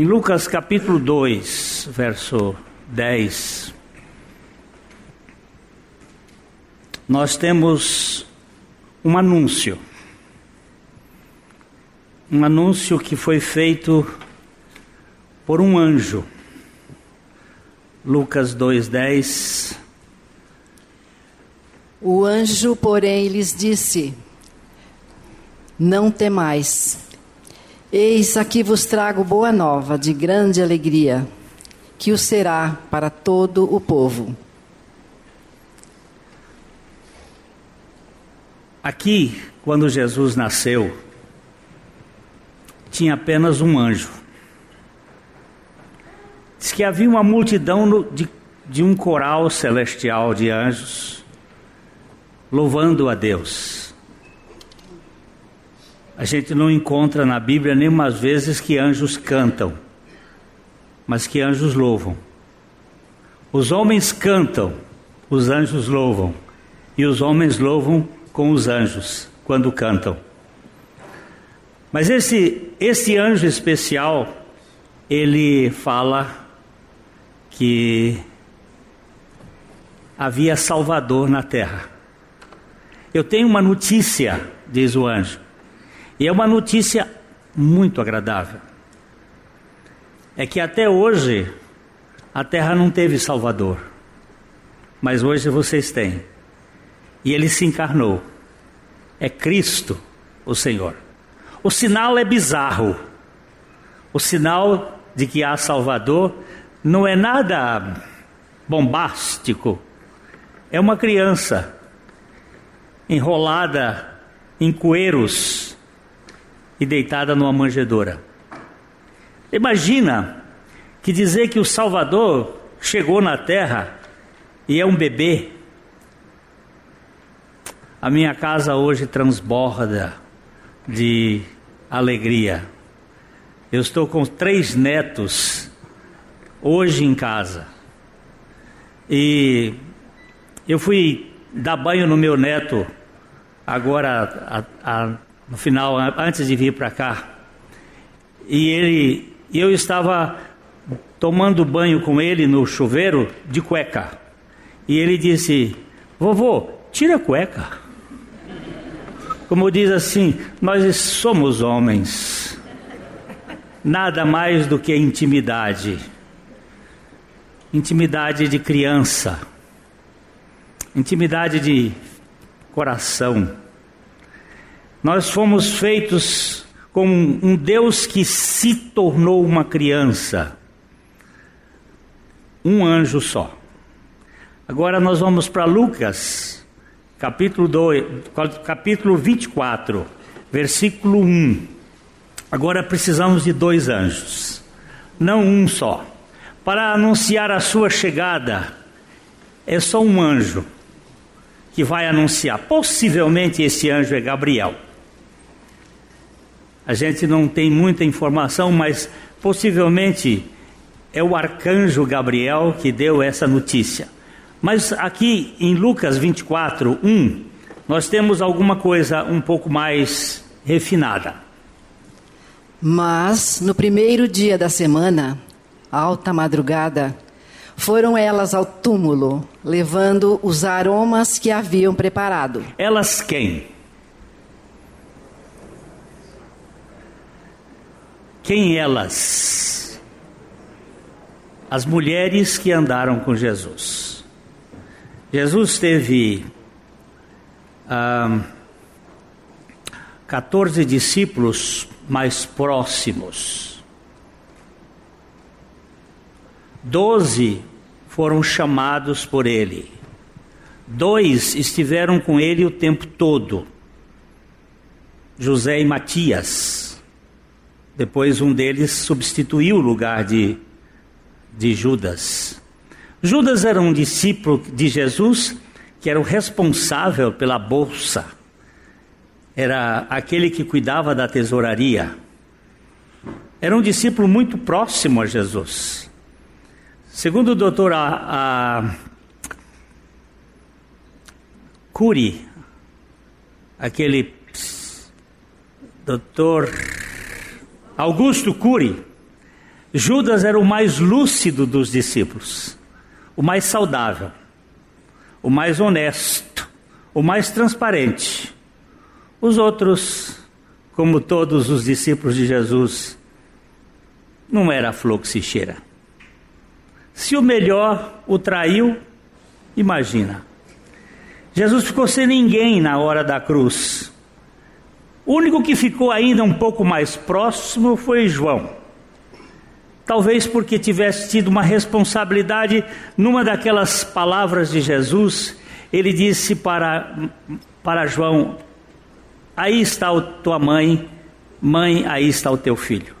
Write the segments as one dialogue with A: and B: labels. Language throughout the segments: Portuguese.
A: Em Lucas capítulo 2, verso 10, nós temos um anúncio. Um anúncio que foi feito por um anjo. Lucas 2:10
B: O anjo, porém, lhes disse: Não temais. Eis aqui vos trago boa nova de grande alegria, que o será para todo o povo.
A: Aqui, quando Jesus nasceu, tinha apenas um anjo. Diz que havia uma multidão de, de um coral celestial de anjos louvando a Deus. A gente não encontra na Bíblia nenhuma vezes que anjos cantam, mas que anjos louvam. Os homens cantam, os anjos louvam, e os homens louvam com os anjos quando cantam. Mas esse, esse anjo especial, ele fala que havia Salvador na terra. Eu tenho uma notícia, diz o anjo, e é uma notícia muito agradável. É que até hoje a terra não teve Salvador, mas hoje vocês têm. E ele se encarnou. É Cristo, o Senhor. O sinal é bizarro. O sinal de que há Salvador não é nada bombástico. É uma criança enrolada em coeiros e deitada numa manjedoura. Imagina que dizer que o Salvador chegou na terra e é um bebê. A minha casa hoje transborda de alegria. Eu estou com três netos hoje em casa. E eu fui dar banho no meu neto agora a, no final, antes de vir para cá. E ele, eu estava tomando banho com ele no chuveiro de cueca. E ele disse: Vovô, tira a cueca. Como diz assim, nós somos homens. Nada mais do que intimidade. Intimidade de criança. Intimidade de coração. Nós fomos feitos com um Deus que se tornou uma criança. Um anjo só. Agora nós vamos para Lucas capítulo, 2, capítulo 24, versículo 1. Agora precisamos de dois anjos, não um só. Para anunciar a sua chegada, é só um anjo que vai anunciar. Possivelmente esse anjo é Gabriel. A gente não tem muita informação, mas possivelmente é o arcanjo Gabriel que deu essa notícia. Mas aqui em Lucas 24, 1, nós temos alguma coisa um pouco mais refinada.
B: Mas no primeiro dia da semana, alta madrugada, foram elas ao túmulo, levando os aromas que haviam preparado.
A: Elas quem? Quem elas? As mulheres que andaram com Jesus. Jesus teve ah, 14 discípulos mais próximos. Doze foram chamados por ele. Dois estiveram com ele o tempo todo. José e Matias. Depois um deles substituiu o lugar de, de Judas. Judas era um discípulo de Jesus que era o responsável pela bolsa, era aquele que cuidava da tesouraria. Era um discípulo muito próximo a Jesus. Segundo o doutor a, a Cury, aquele doutor Augusto Cury, Judas era o mais lúcido dos discípulos, o mais saudável, o mais honesto, o mais transparente. Os outros, como todos os discípulos de Jesus, não era flor que se cheira. Se o melhor o traiu, imagina. Jesus ficou sem ninguém na hora da cruz. O único que ficou ainda um pouco mais próximo foi João. Talvez porque tivesse tido uma responsabilidade numa daquelas palavras de Jesus, ele disse para, para João: Aí está a tua mãe, mãe, aí está o teu filho.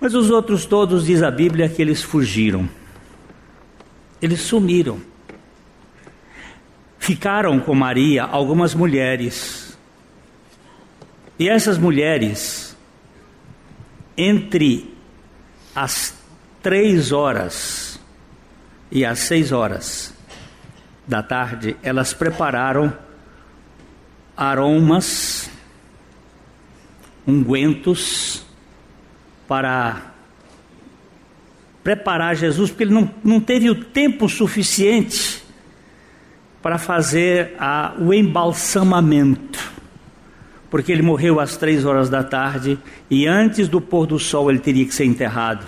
A: Mas os outros todos, diz a Bíblia, que eles fugiram, eles sumiram. Ficaram com Maria algumas mulheres, e essas mulheres, entre as três horas e as seis horas da tarde, elas prepararam aromas, ungüentos, para preparar Jesus, porque ele não, não teve o tempo suficiente para fazer a, o embalsamamento. Porque ele morreu às três horas da tarde e antes do pôr do sol ele teria que ser enterrado,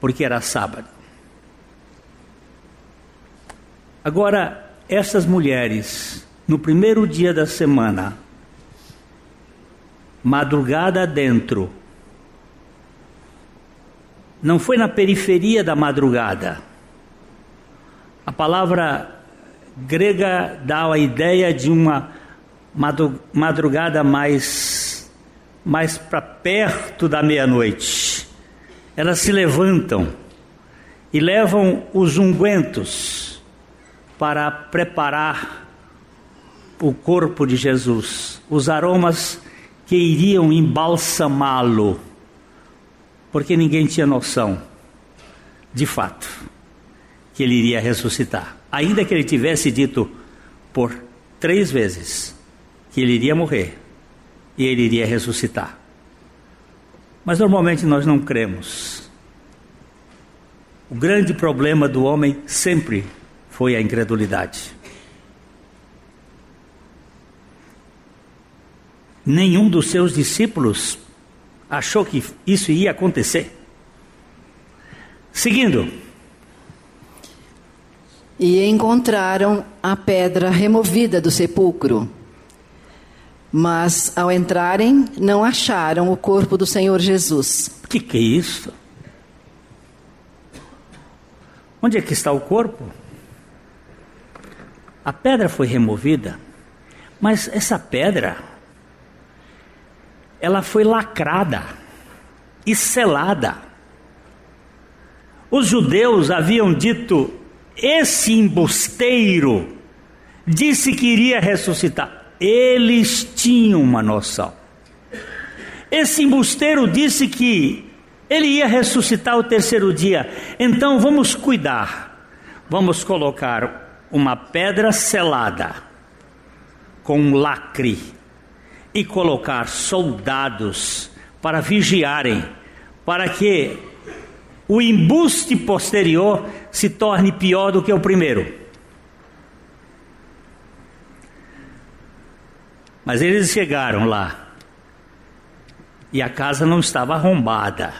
A: porque era sábado. Agora, essas mulheres, no primeiro dia da semana, madrugada dentro, não foi na periferia da madrugada. A palavra grega dá a ideia de uma madrugada mais, mais para perto da meia-noite. Elas se levantam e levam os ungüentos para preparar o corpo de Jesus, os aromas que iriam embalsamá-lo porque ninguém tinha noção, de fato, que ele iria ressuscitar. Ainda que ele tivesse dito por três vezes que ele iria morrer e ele iria ressuscitar. Mas normalmente nós não cremos. O grande problema do homem sempre foi a incredulidade. Nenhum dos seus discípulos achou que isso ia acontecer. Seguindo.
B: E encontraram a pedra removida do sepulcro. Mas ao entrarem, não acharam o corpo do Senhor Jesus.
A: O que, que é isso? Onde é que está o corpo? A pedra foi removida, mas essa pedra ela foi lacrada e selada. Os judeus haviam dito: esse embusteiro disse que iria ressuscitar. Eles tinham uma noção. Esse embusteiro disse que ele ia ressuscitar o terceiro dia. Então vamos cuidar. Vamos colocar uma pedra selada com um lacre e colocar soldados para vigiarem, para que o embuste posterior se torne pior do que o primeiro. Mas eles chegaram lá e a casa não estava arrombada.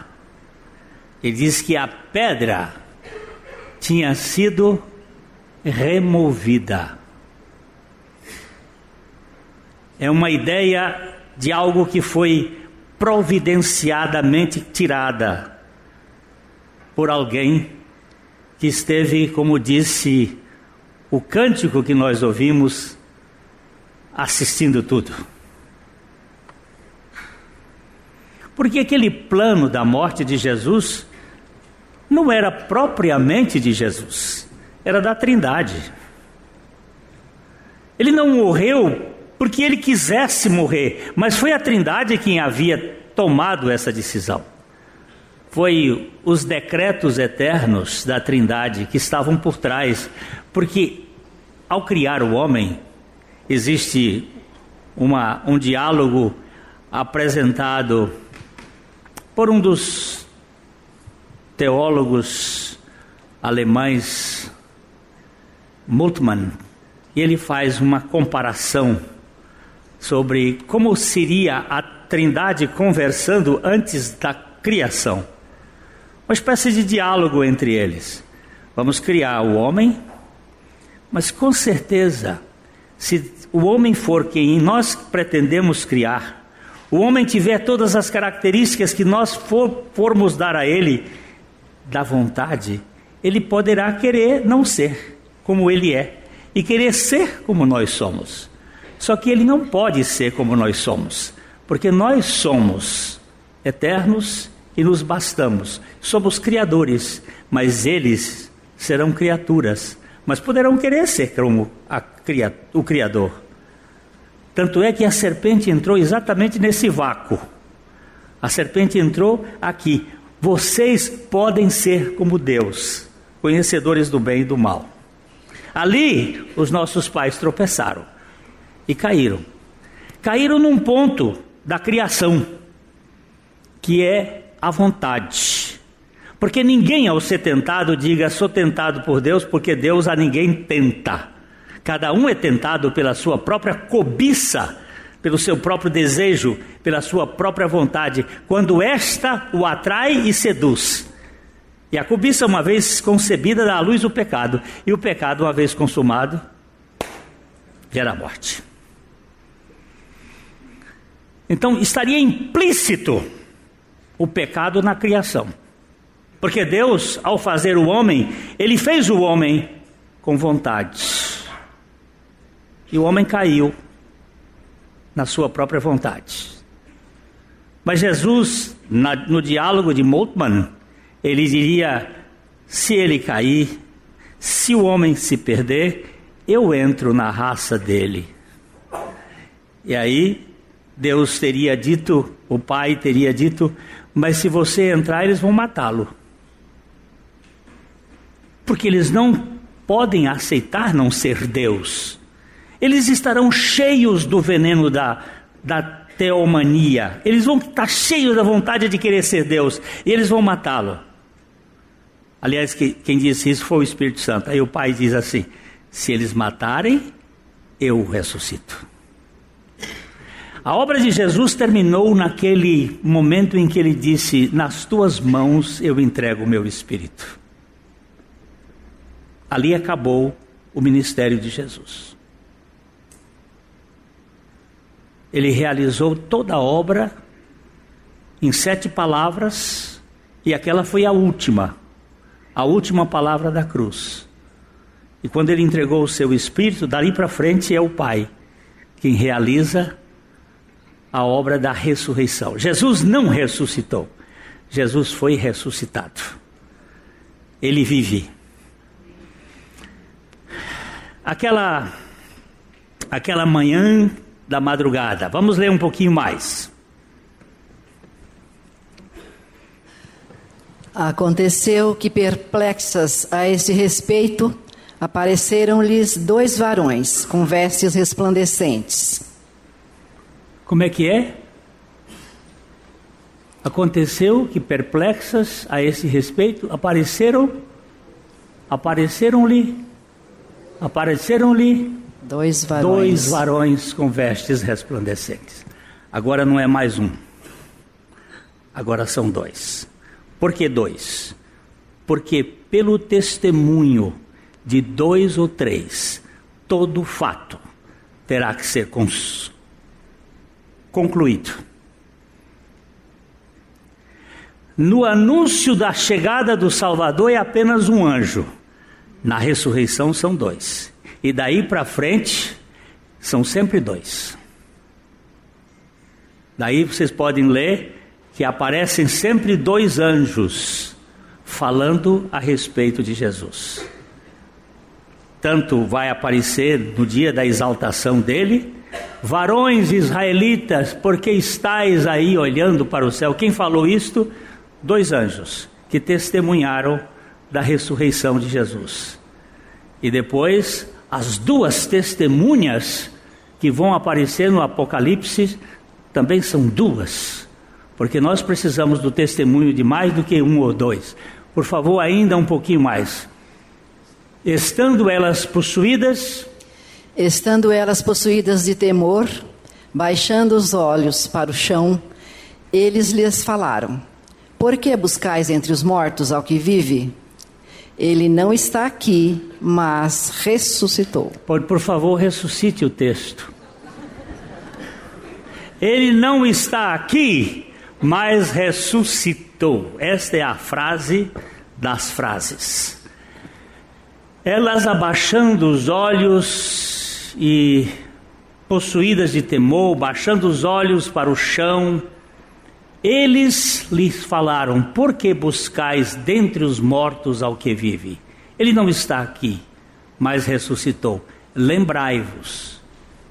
A: Ele diz que a pedra tinha sido removida é uma ideia de algo que foi providenciadamente tirada por alguém que esteve, como disse o cântico que nós ouvimos, assistindo tudo. Porque aquele plano da morte de Jesus não era propriamente de Jesus, era da Trindade. Ele não morreu porque ele quisesse morrer, mas foi a Trindade quem havia tomado essa decisão. Foi os decretos eternos da Trindade que estavam por trás, porque ao criar o homem, existe uma, um diálogo apresentado por um dos teólogos alemães, Multmann, e ele faz uma comparação sobre como seria a Trindade conversando antes da criação. Uma espécie de diálogo entre eles. Vamos criar o homem, mas com certeza, se o homem for quem nós pretendemos criar, o homem tiver todas as características que nós for, formos dar a ele da vontade, ele poderá querer não ser como ele é e querer ser como nós somos. Só que ele não pode ser como nós somos, porque nós somos eternos e nos bastamos. Somos criadores, mas eles serão criaturas, mas poderão querer ser como o Criador. Tanto é que a serpente entrou exatamente nesse vácuo. A serpente entrou aqui. Vocês podem ser como Deus, conhecedores do bem e do mal. Ali, os nossos pais tropeçaram e caíram. Caíram num ponto da criação, que é a vontade. Porque ninguém, ao ser tentado, diga sou tentado por Deus, porque Deus a ninguém tenta. Cada um é tentado pela sua própria cobiça, pelo seu próprio desejo, pela sua própria vontade, quando esta o atrai e seduz. E a cobiça, uma vez concebida, dá à luz o pecado, e o pecado, uma vez consumado, gera morte. Então estaria implícito o pecado na criação. Porque Deus, ao fazer o homem, ele fez o homem com vontade. E o homem caiu na sua própria vontade. Mas Jesus, na, no diálogo de Moltmann, ele diria: se ele cair, se o homem se perder, eu entro na raça dele. E aí Deus teria dito, o pai teria dito, mas se você entrar, eles vão matá-lo. Porque eles não podem aceitar não ser Deus. Eles estarão cheios do veneno da, da teomania. Eles vão estar cheios da vontade de querer ser Deus. E eles vão matá-lo. Aliás, quem disse isso foi o Espírito Santo. Aí o pai diz assim: se eles matarem, eu o ressuscito. A obra de Jesus terminou naquele momento em que ele disse: Nas tuas mãos eu entrego o meu espírito. Ali acabou o ministério de Jesus. Ele realizou toda a obra em sete palavras, e aquela foi a última, a última palavra da cruz. E quando ele entregou o seu espírito, dali para frente é o Pai quem realiza a obra da ressurreição. Jesus não ressuscitou, Jesus foi ressuscitado. Ele vive. Aquela aquela manhã da madrugada. Vamos ler um pouquinho mais.
B: Aconteceu que perplexas a esse respeito, apareceram-lhes dois varões com vestes resplandecentes
A: como é que é? Aconteceu que perplexas a esse respeito apareceram apareceram-lhe apareceram-lhe
B: dois varões.
A: dois varões com vestes resplandecentes. Agora não é mais um. Agora são dois. Por que dois? Porque pelo testemunho de dois ou três, todo fato terá que ser cons concluído. No anúncio da chegada do Salvador é apenas um anjo, na ressurreição são dois, e daí para frente são sempre dois. Daí vocês podem ler que aparecem sempre dois anjos falando a respeito de Jesus. Tanto vai aparecer no dia da exaltação dele, Varões israelitas, porque estáis aí olhando para o céu? Quem falou isto? Dois anjos que testemunharam da ressurreição de Jesus. E depois, as duas testemunhas que vão aparecer no Apocalipse também são duas, porque nós precisamos do testemunho de mais do que um ou dois. Por favor, ainda um pouquinho mais. Estando elas possuídas,
B: Estando elas possuídas de temor, baixando os olhos para o chão, eles lhes falaram: Por que buscais entre os mortos ao que vive? Ele não está aqui, mas ressuscitou.
A: por, por favor, ressuscite o texto. Ele não está aqui, mas ressuscitou. Esta é a frase das frases. Elas abaixando os olhos e possuídas de temor, baixando os olhos para o chão, eles lhes falaram: Por que buscais dentre os mortos ao que vive? Ele não está aqui, mas ressuscitou. Lembrai-vos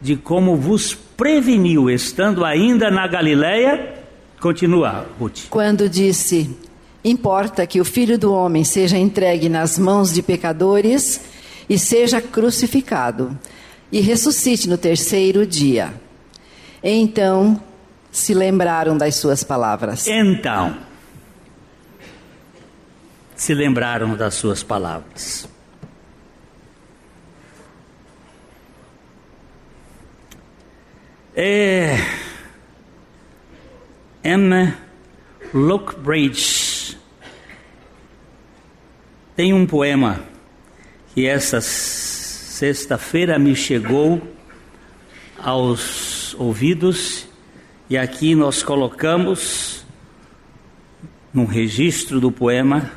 A: de como vos preveniu, estando ainda na Galileia. Continua, Ruth.
B: Quando disse: Importa que o filho do homem seja entregue nas mãos de pecadores e seja crucificado, e ressuscite no terceiro dia. Então se lembraram das suas palavras.
A: Então, se lembraram das suas palavras. É, Emma Lockbridge tem um poema que essa sexta-feira me chegou aos ouvidos e aqui nós colocamos num registro do poema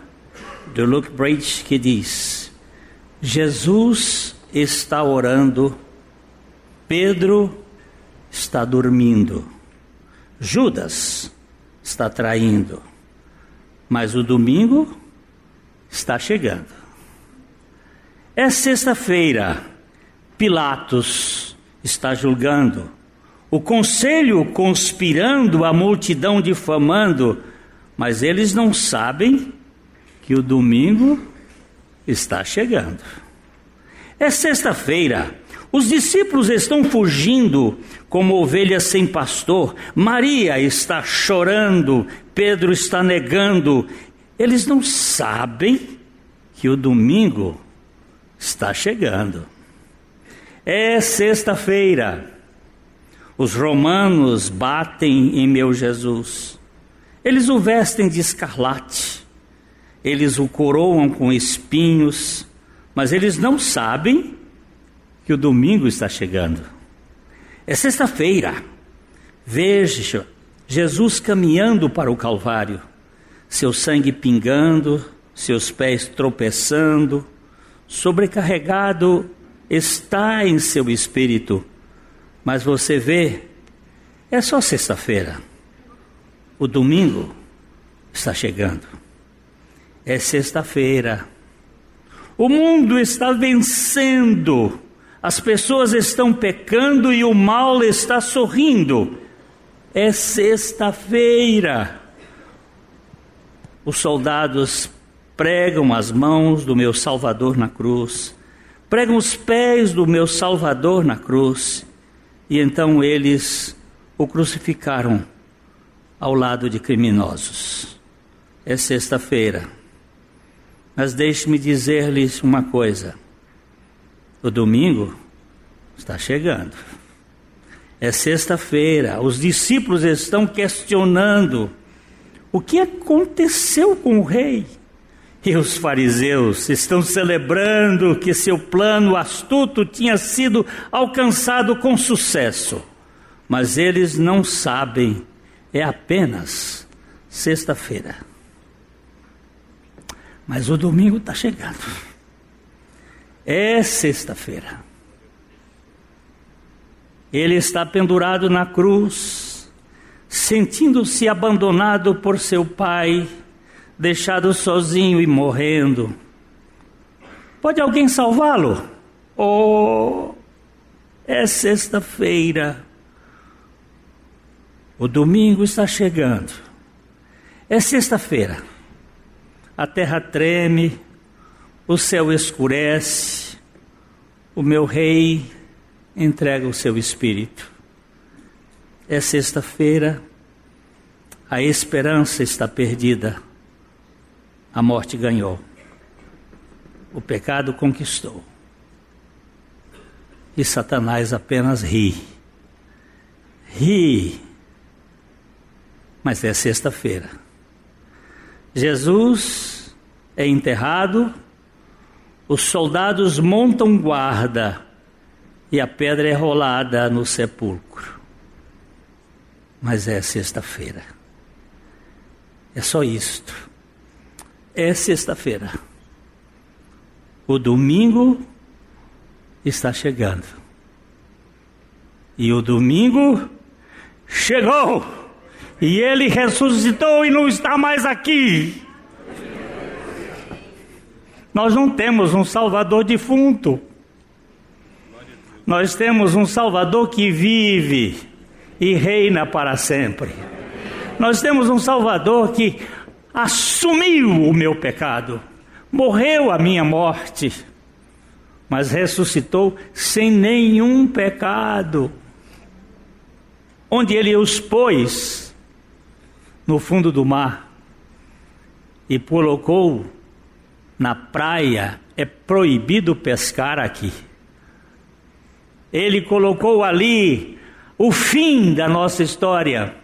A: de Luke Bridge que diz: Jesus está orando, Pedro está dormindo, Judas está traindo, mas o domingo está chegando. É sexta-feira, Pilatos está julgando, o conselho conspirando, a multidão difamando, mas eles não sabem que o domingo está chegando. É sexta-feira, os discípulos estão fugindo como ovelhas sem pastor, Maria está chorando, Pedro está negando, eles não sabem que o domingo está chegando. É sexta-feira. Os romanos batem em meu Jesus. Eles o vestem de escarlate. Eles o coroam com espinhos, mas eles não sabem que o domingo está chegando. É sexta-feira. Veja Jesus caminhando para o Calvário seu sangue pingando, seus pés tropeçando, sobrecarregado está em seu espírito, mas você vê, é só sexta-feira, o domingo está chegando, é sexta-feira, o mundo está vencendo, as pessoas estão pecando e o mal está sorrindo, é sexta-feira. Os soldados pregam as mãos do meu Salvador na cruz, pregam os pés do meu Salvador na cruz, e então eles o crucificaram ao lado de criminosos. É sexta-feira, mas deixe-me dizer-lhes uma coisa: o domingo está chegando. É sexta-feira, os discípulos estão questionando o que aconteceu com o rei? E os fariseus estão celebrando que seu plano astuto tinha sido alcançado com sucesso. Mas eles não sabem, é apenas sexta-feira. Mas o domingo está chegando. É sexta-feira. Ele está pendurado na cruz sentindo-se abandonado por seu pai, deixado sozinho e morrendo. Pode alguém salvá-lo? Oh, é sexta-feira. O domingo está chegando. É sexta-feira. A terra treme, o céu escurece, o meu rei entrega o seu espírito é sexta-feira, a esperança está perdida, a morte ganhou, o pecado conquistou. E Satanás apenas ri. Ri. Mas é sexta-feira. Jesus é enterrado, os soldados montam guarda e a pedra é rolada no sepulcro. Mas é sexta-feira. É só isto. É sexta-feira. O domingo está chegando. E o domingo chegou. E ele ressuscitou e não está mais aqui. Nós não temos um Salvador defunto. Nós temos um Salvador que vive e reina para sempre. Nós temos um Salvador que assumiu o meu pecado, morreu a minha morte mas ressuscitou sem nenhum pecado. Onde ele os pôs no fundo do mar e colocou na praia, é proibido pescar aqui. Ele colocou ali o fim da nossa história.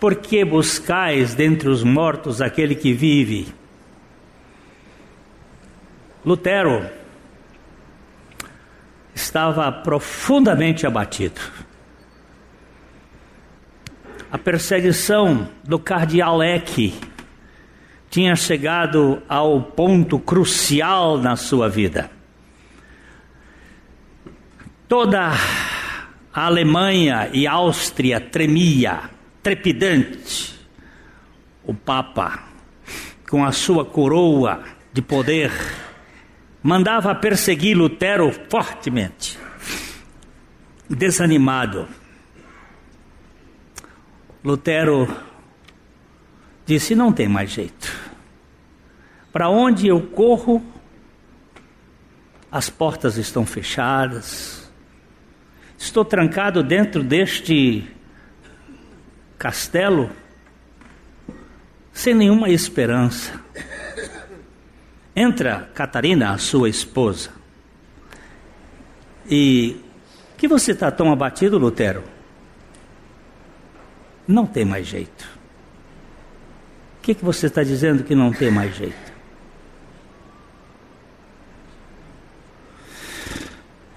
A: Por que buscais dentre os mortos aquele que vive? Lutero estava profundamente abatido. A perseguição do cardeal Eck tinha chegado ao ponto crucial na sua vida. Toda a Alemanha e Áustria tremia, trepidante. O Papa, com a sua coroa de poder, mandava perseguir Lutero fortemente. Desanimado, Lutero disse: não tem mais jeito. Para onde eu corro, as portas estão fechadas, estou trancado dentro deste castelo, sem nenhuma esperança. Entra Catarina, a sua esposa. E que você está tão abatido, Lutero? Não tem mais jeito. O que, que você está dizendo que não tem mais jeito?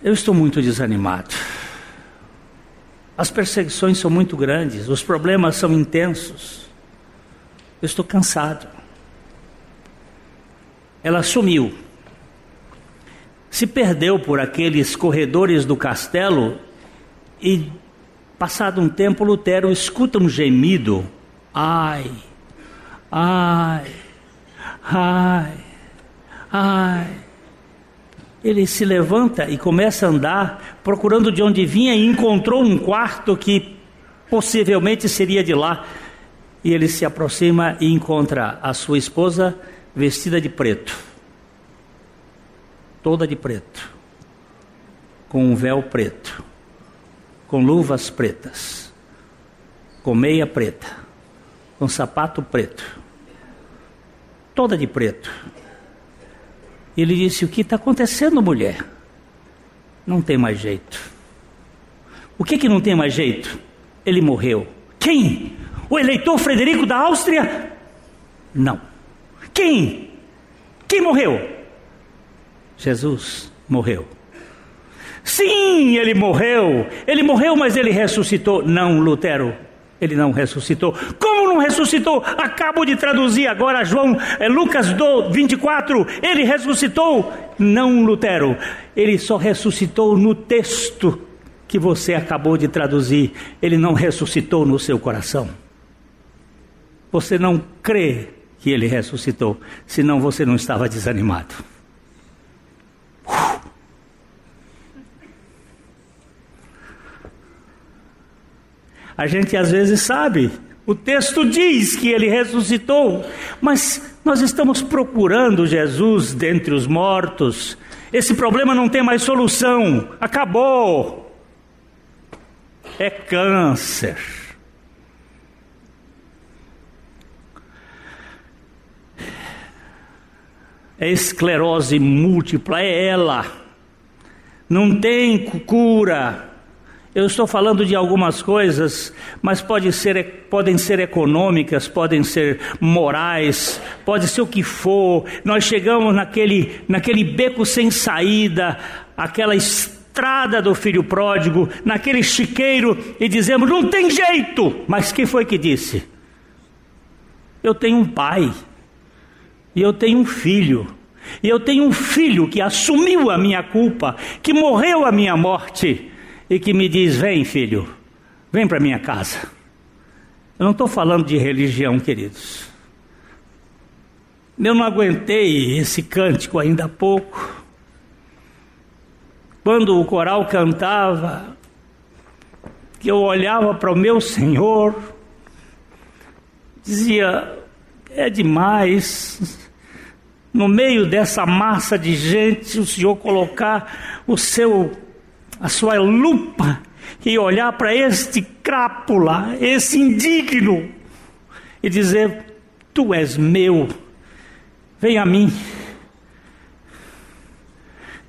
A: Eu estou muito desanimado. As perseguições são muito grandes, os problemas são intensos. Eu estou cansado ela sumiu. Se perdeu por aqueles corredores do castelo e, passado um tempo, Lutero escuta um gemido. Ai, ai, ai, ai. Ele se levanta e começa a andar, procurando de onde vinha, e encontrou um quarto que possivelmente seria de lá. E ele se aproxima e encontra a sua esposa vestida de preto, toda de preto, com um véu preto, com luvas pretas, com meia preta, com sapato preto, toda de preto. Ele disse: O que está acontecendo, mulher? Não tem mais jeito. O que que não tem mais jeito? Ele morreu. Quem? O eleitor Frederico da Áustria? Não. Quem? Quem morreu? Jesus morreu. Sim, ele morreu. Ele morreu, mas ele ressuscitou. Não, Lutero. Ele não ressuscitou. Como não ressuscitou? Acabo de traduzir agora João, é, Lucas 24. Ele ressuscitou. Não, Lutero. Ele só ressuscitou no texto que você acabou de traduzir. Ele não ressuscitou no seu coração. Você não crê que ele ressuscitou, senão você não estava desanimado. A gente às vezes sabe, o texto diz que ele ressuscitou, mas nós estamos procurando Jesus dentre os mortos. Esse problema não tem mais solução, acabou. É câncer. É esclerose múltipla, é ela. Não tem cura. Eu estou falando de algumas coisas, mas pode ser, podem ser econômicas, podem ser morais, pode ser o que for. Nós chegamos naquele, naquele beco sem saída, aquela estrada do filho pródigo, naquele chiqueiro e dizemos: não tem jeito. Mas quem foi que disse? Eu tenho um pai, e eu tenho um filho, e eu tenho um filho que assumiu a minha culpa, que morreu a minha morte e que me diz: Vem, filho, vem para minha casa. Eu não estou falando de religião, queridos. Eu não aguentei esse cântico ainda há pouco. Quando o coral cantava, que eu olhava para o meu Senhor, dizia: é demais. No meio dessa massa de gente, o Senhor colocar o seu a sua lupa e olhar para este crápula, esse indigno, e dizer: Tu és meu, vem a mim.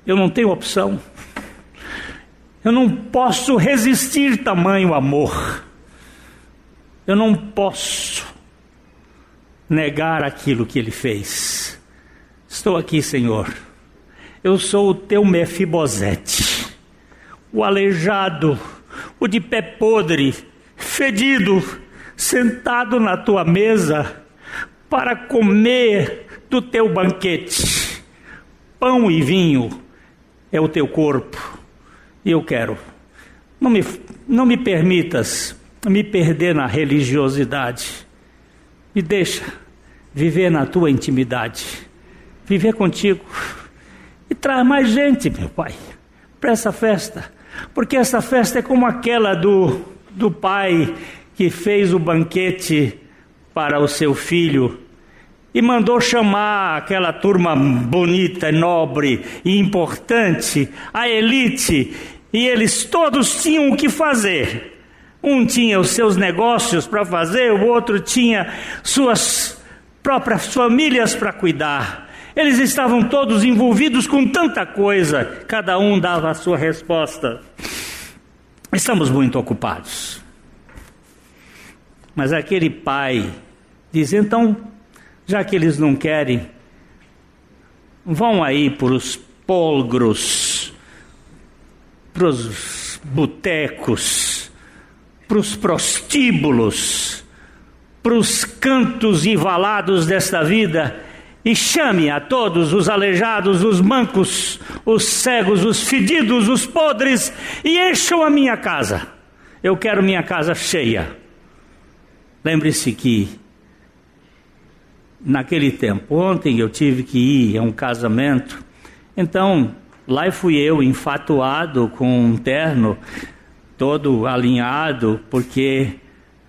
A: Eu não tenho opção. Eu não posso resistir tamanho amor. Eu não posso negar aquilo que ele fez. Estou aqui, Senhor. Eu sou o teu Mefibosete o aleijado, o de pé podre, fedido, sentado na tua mesa para comer do teu banquete. Pão e vinho é o teu corpo, e eu quero. Não me, não me permitas me perder na religiosidade. Me deixa viver na tua intimidade, viver contigo. E traz mais gente, meu Pai, para essa festa porque essa festa é como aquela do, do pai que fez o banquete para o seu filho e mandou chamar aquela turma bonita, nobre e importante, a elite, e eles todos tinham o que fazer. Um tinha os seus negócios para fazer, o outro tinha suas próprias famílias para cuidar. Eles estavam todos envolvidos com tanta coisa, cada um dava a sua resposta. Estamos muito ocupados. Mas aquele pai diz: então, já que eles não querem, vão aí para os polgros, para os botecos, para os prostíbulos, para os cantos e valados desta vida e chame a todos os aleijados, os mancos, os cegos, os fedidos, os podres, e encham a minha casa. Eu quero minha casa cheia. Lembre-se que naquele tempo, ontem eu tive que ir a um casamento, então lá fui eu enfatuado com um terno todo alinhado, porque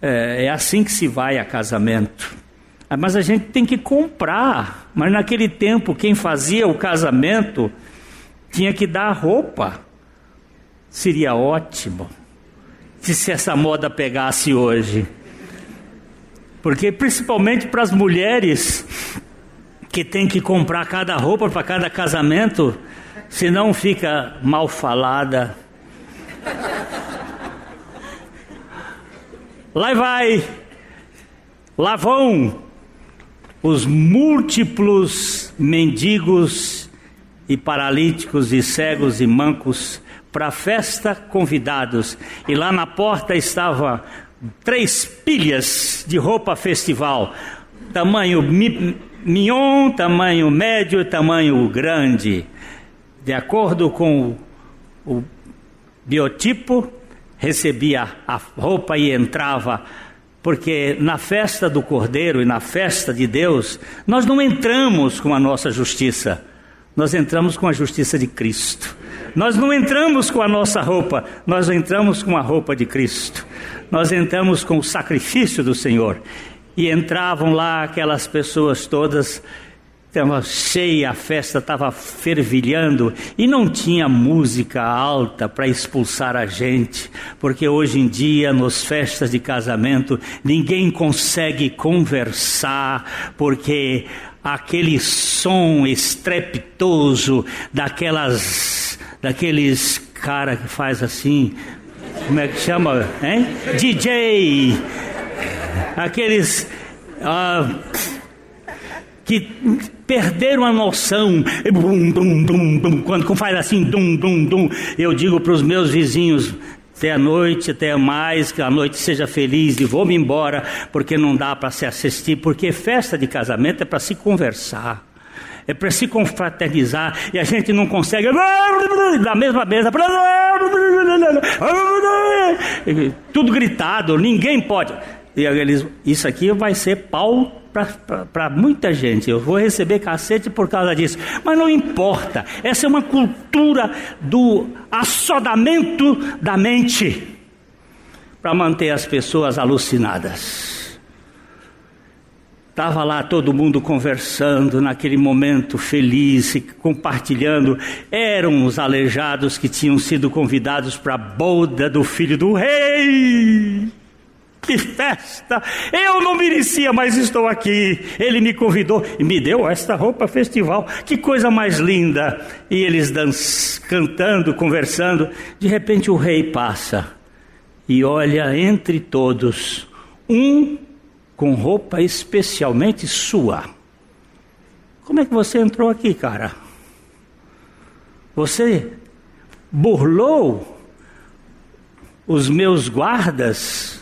A: é, é assim que se vai a casamento. Ah, mas a gente tem que comprar. Mas naquele tempo, quem fazia o casamento tinha que dar roupa. Seria ótimo se essa moda pegasse hoje. Porque principalmente para as mulheres que tem que comprar cada roupa para cada casamento, senão fica mal falada. Lá vai, lá vão os múltiplos mendigos e paralíticos e cegos e mancos para a festa convidados. E lá na porta estava três pilhas de roupa festival, tamanho mi mignon, tamanho médio tamanho grande. De acordo com o, o biotipo, recebia a roupa e entrava porque na festa do Cordeiro e na festa de Deus, nós não entramos com a nossa justiça, nós entramos com a justiça de Cristo. Nós não entramos com a nossa roupa, nós entramos com a roupa de Cristo. Nós entramos com o sacrifício do Senhor. E entravam lá aquelas pessoas todas estava cheia, a festa estava fervilhando e não tinha música alta para expulsar a gente, porque hoje em dia, nos festas de casamento, ninguém consegue conversar, porque aquele som estrepitoso daquelas daqueles cara que faz assim, como é que chama, hein? DJ, aqueles ah, que perderam a noção, bum, bum, bum, bum, quando faz assim, dum, dum, dum, eu digo para os meus vizinhos, até a noite, até mais, que a noite seja feliz e vou-me embora, porque não dá para se assistir, porque festa de casamento é para se conversar. É para se confraternizar e a gente não consegue da mesma mesa tudo gritado, ninguém pode. E eles, isso aqui vai ser pau para muita gente. Eu vou receber cacete por causa disso. Mas não importa. Essa é uma cultura do assodamento da mente para manter as pessoas alucinadas. Estava lá todo mundo conversando naquele momento feliz, compartilhando. Eram os aleijados que tinham sido convidados para a boda do filho do rei. Que festa! Eu não merecia, mas estou aqui. Ele me convidou e me deu esta roupa festival. Que coisa mais linda! E eles dançando, cantando, conversando. De repente o rei passa e olha entre todos um com roupa especialmente sua. Como é que você entrou aqui, cara? Você burlou os meus guardas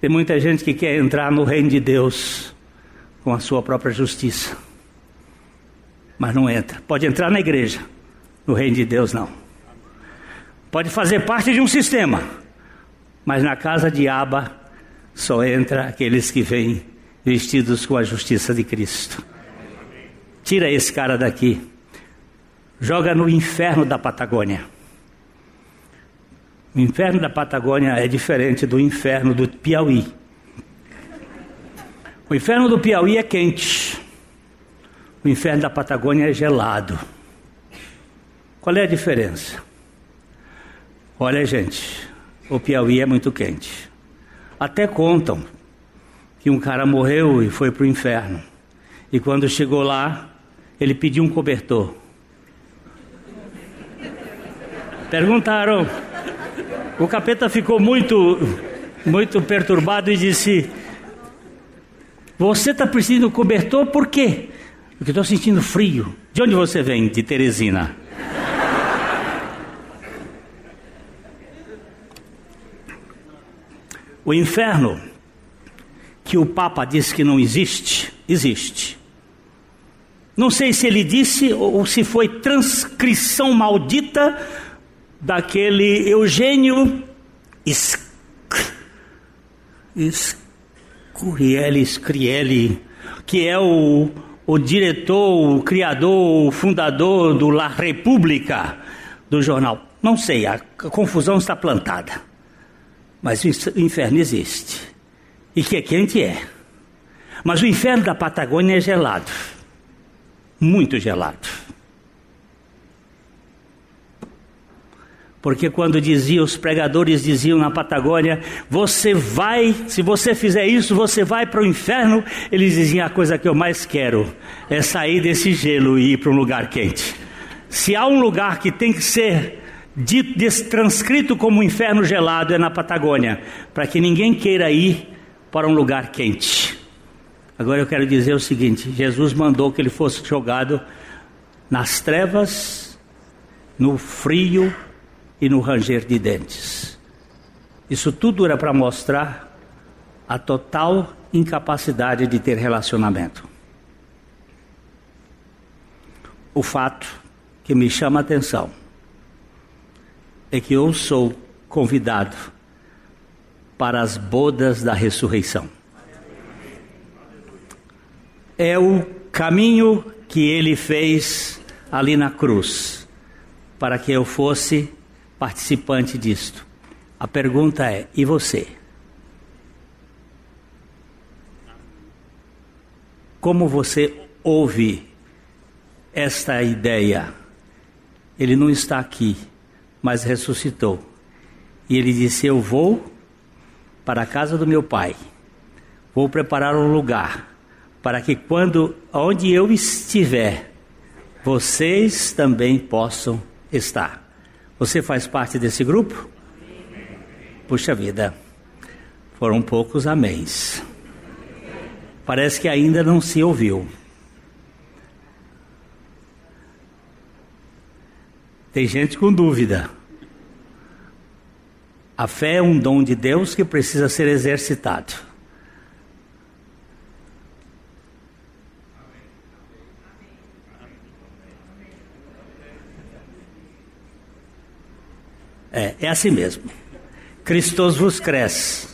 A: tem muita gente que quer entrar no reino de Deus com a sua própria justiça, mas não entra. Pode entrar na igreja, no reino de Deus não. Pode fazer parte de um sistema, mas na casa de Aba só entra aqueles que vêm vestidos com a justiça de Cristo. Tira esse cara daqui, joga no inferno da Patagônia. O inferno da Patagônia é diferente do inferno do Piauí. O inferno do Piauí é quente. O inferno da Patagônia é gelado. Qual é a diferença? Olha, gente, o Piauí é muito quente. Até contam que um cara morreu e foi para o inferno. E quando chegou lá, ele pediu um cobertor. Perguntaram o capeta ficou muito, muito perturbado e disse: Você está precisando de cobertor por quê? Porque estou sentindo frio. De onde você vem? De Teresina. O inferno, que o Papa disse que não existe, existe. Não sei se ele disse ou se foi transcrição maldita daquele Eugênio Scrielli, que é o, o diretor, o criador, o fundador do La República, do jornal. Não sei, a confusão está plantada. Mas o inferno existe. E que é quente é. Mas o inferno da Patagônia é gelado. Muito gelado. Porque quando dizia, os pregadores diziam na Patagônia, você vai, se você fizer isso, você vai para o inferno, eles diziam a coisa que eu mais quero é sair desse gelo e ir para um lugar quente. Se há um lugar que tem que ser transcrito como um inferno gelado é na Patagônia, para que ninguém queira ir para um lugar quente. Agora eu quero dizer o seguinte: Jesus mandou que ele fosse jogado nas trevas, no frio e no ranger de dentes. Isso tudo era para mostrar a total incapacidade de ter relacionamento. O fato que me chama a atenção é que eu sou convidado para as bodas da ressurreição. É o caminho que ele fez ali na cruz, para que eu fosse participante disto. A pergunta é: e você? Como você ouve esta ideia? Ele não está aqui, mas ressuscitou. E ele disse: Eu vou para a casa do meu pai, vou preparar um lugar para que quando onde eu estiver, vocês também possam estar. Você faz parte desse grupo? Puxa vida, foram poucos améns. Parece que ainda não se ouviu. Tem gente com dúvida. A fé é um dom de Deus que precisa ser exercitado. É, é assim mesmo. Cristos vos cresce.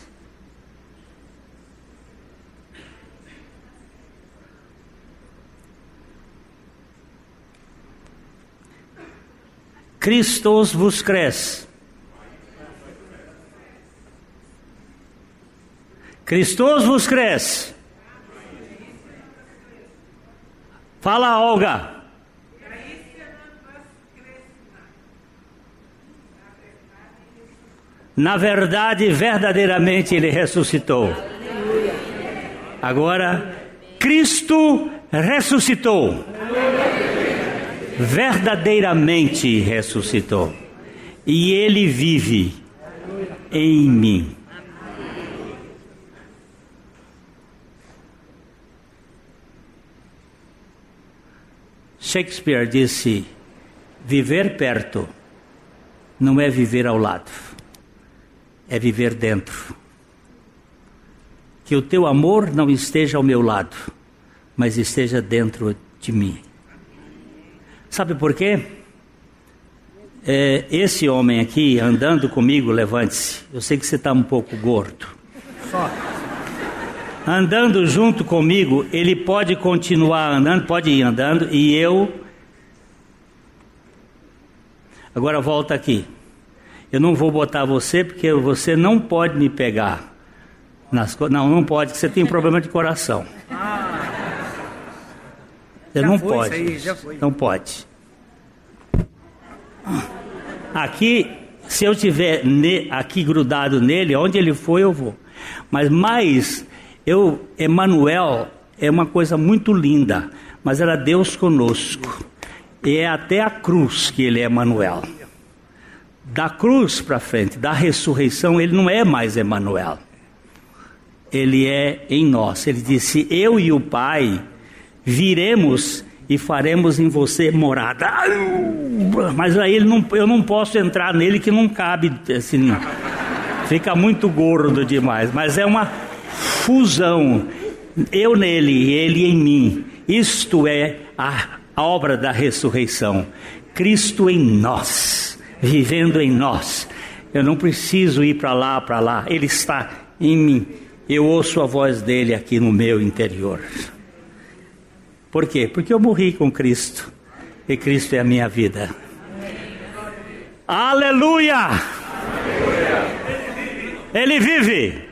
A: Cristos vos cresce. Cristos vos cresce. Fala, Olga. Na verdade, verdadeiramente ele ressuscitou. Agora, Cristo ressuscitou. Verdadeiramente ressuscitou. E ele vive em mim. Shakespeare disse: viver perto não é viver ao lado é viver dentro. Que o teu amor não esteja ao meu lado, mas esteja dentro de mim. Sabe por quê? É, esse homem aqui andando comigo, levante-se. Eu sei que você está um pouco gordo. Andando junto comigo, ele pode continuar andando, pode ir andando, e eu. Agora volta aqui. Eu não vou botar você porque você não pode me pegar. Nas, não, não pode, você tem problema de coração. Você já não pode. Aí, não pode. Aqui, se eu tiver ne, aqui grudado nele, onde ele for eu vou. Mas mais, eu, Emanuel é uma coisa muito linda, mas era Deus conosco. E é até a cruz que ele é Emanuel da cruz para frente, da ressurreição, ele não é mais Emanuel. Ele é em nós. Ele disse: "Eu e o Pai viremos e faremos em você morada". Mas aí não, eu não posso entrar nele que não cabe assim. Fica muito gordo demais, mas é uma fusão. Eu nele e ele em mim. Isto é a obra da ressurreição. Cristo em nós vivendo em nós. Eu não preciso ir para lá, para lá. Ele está em mim. Eu ouço a voz dele aqui no meu interior. Por quê? Porque eu morri com Cristo. E Cristo é a minha vida. Aleluia! Aleluia. Ele vive.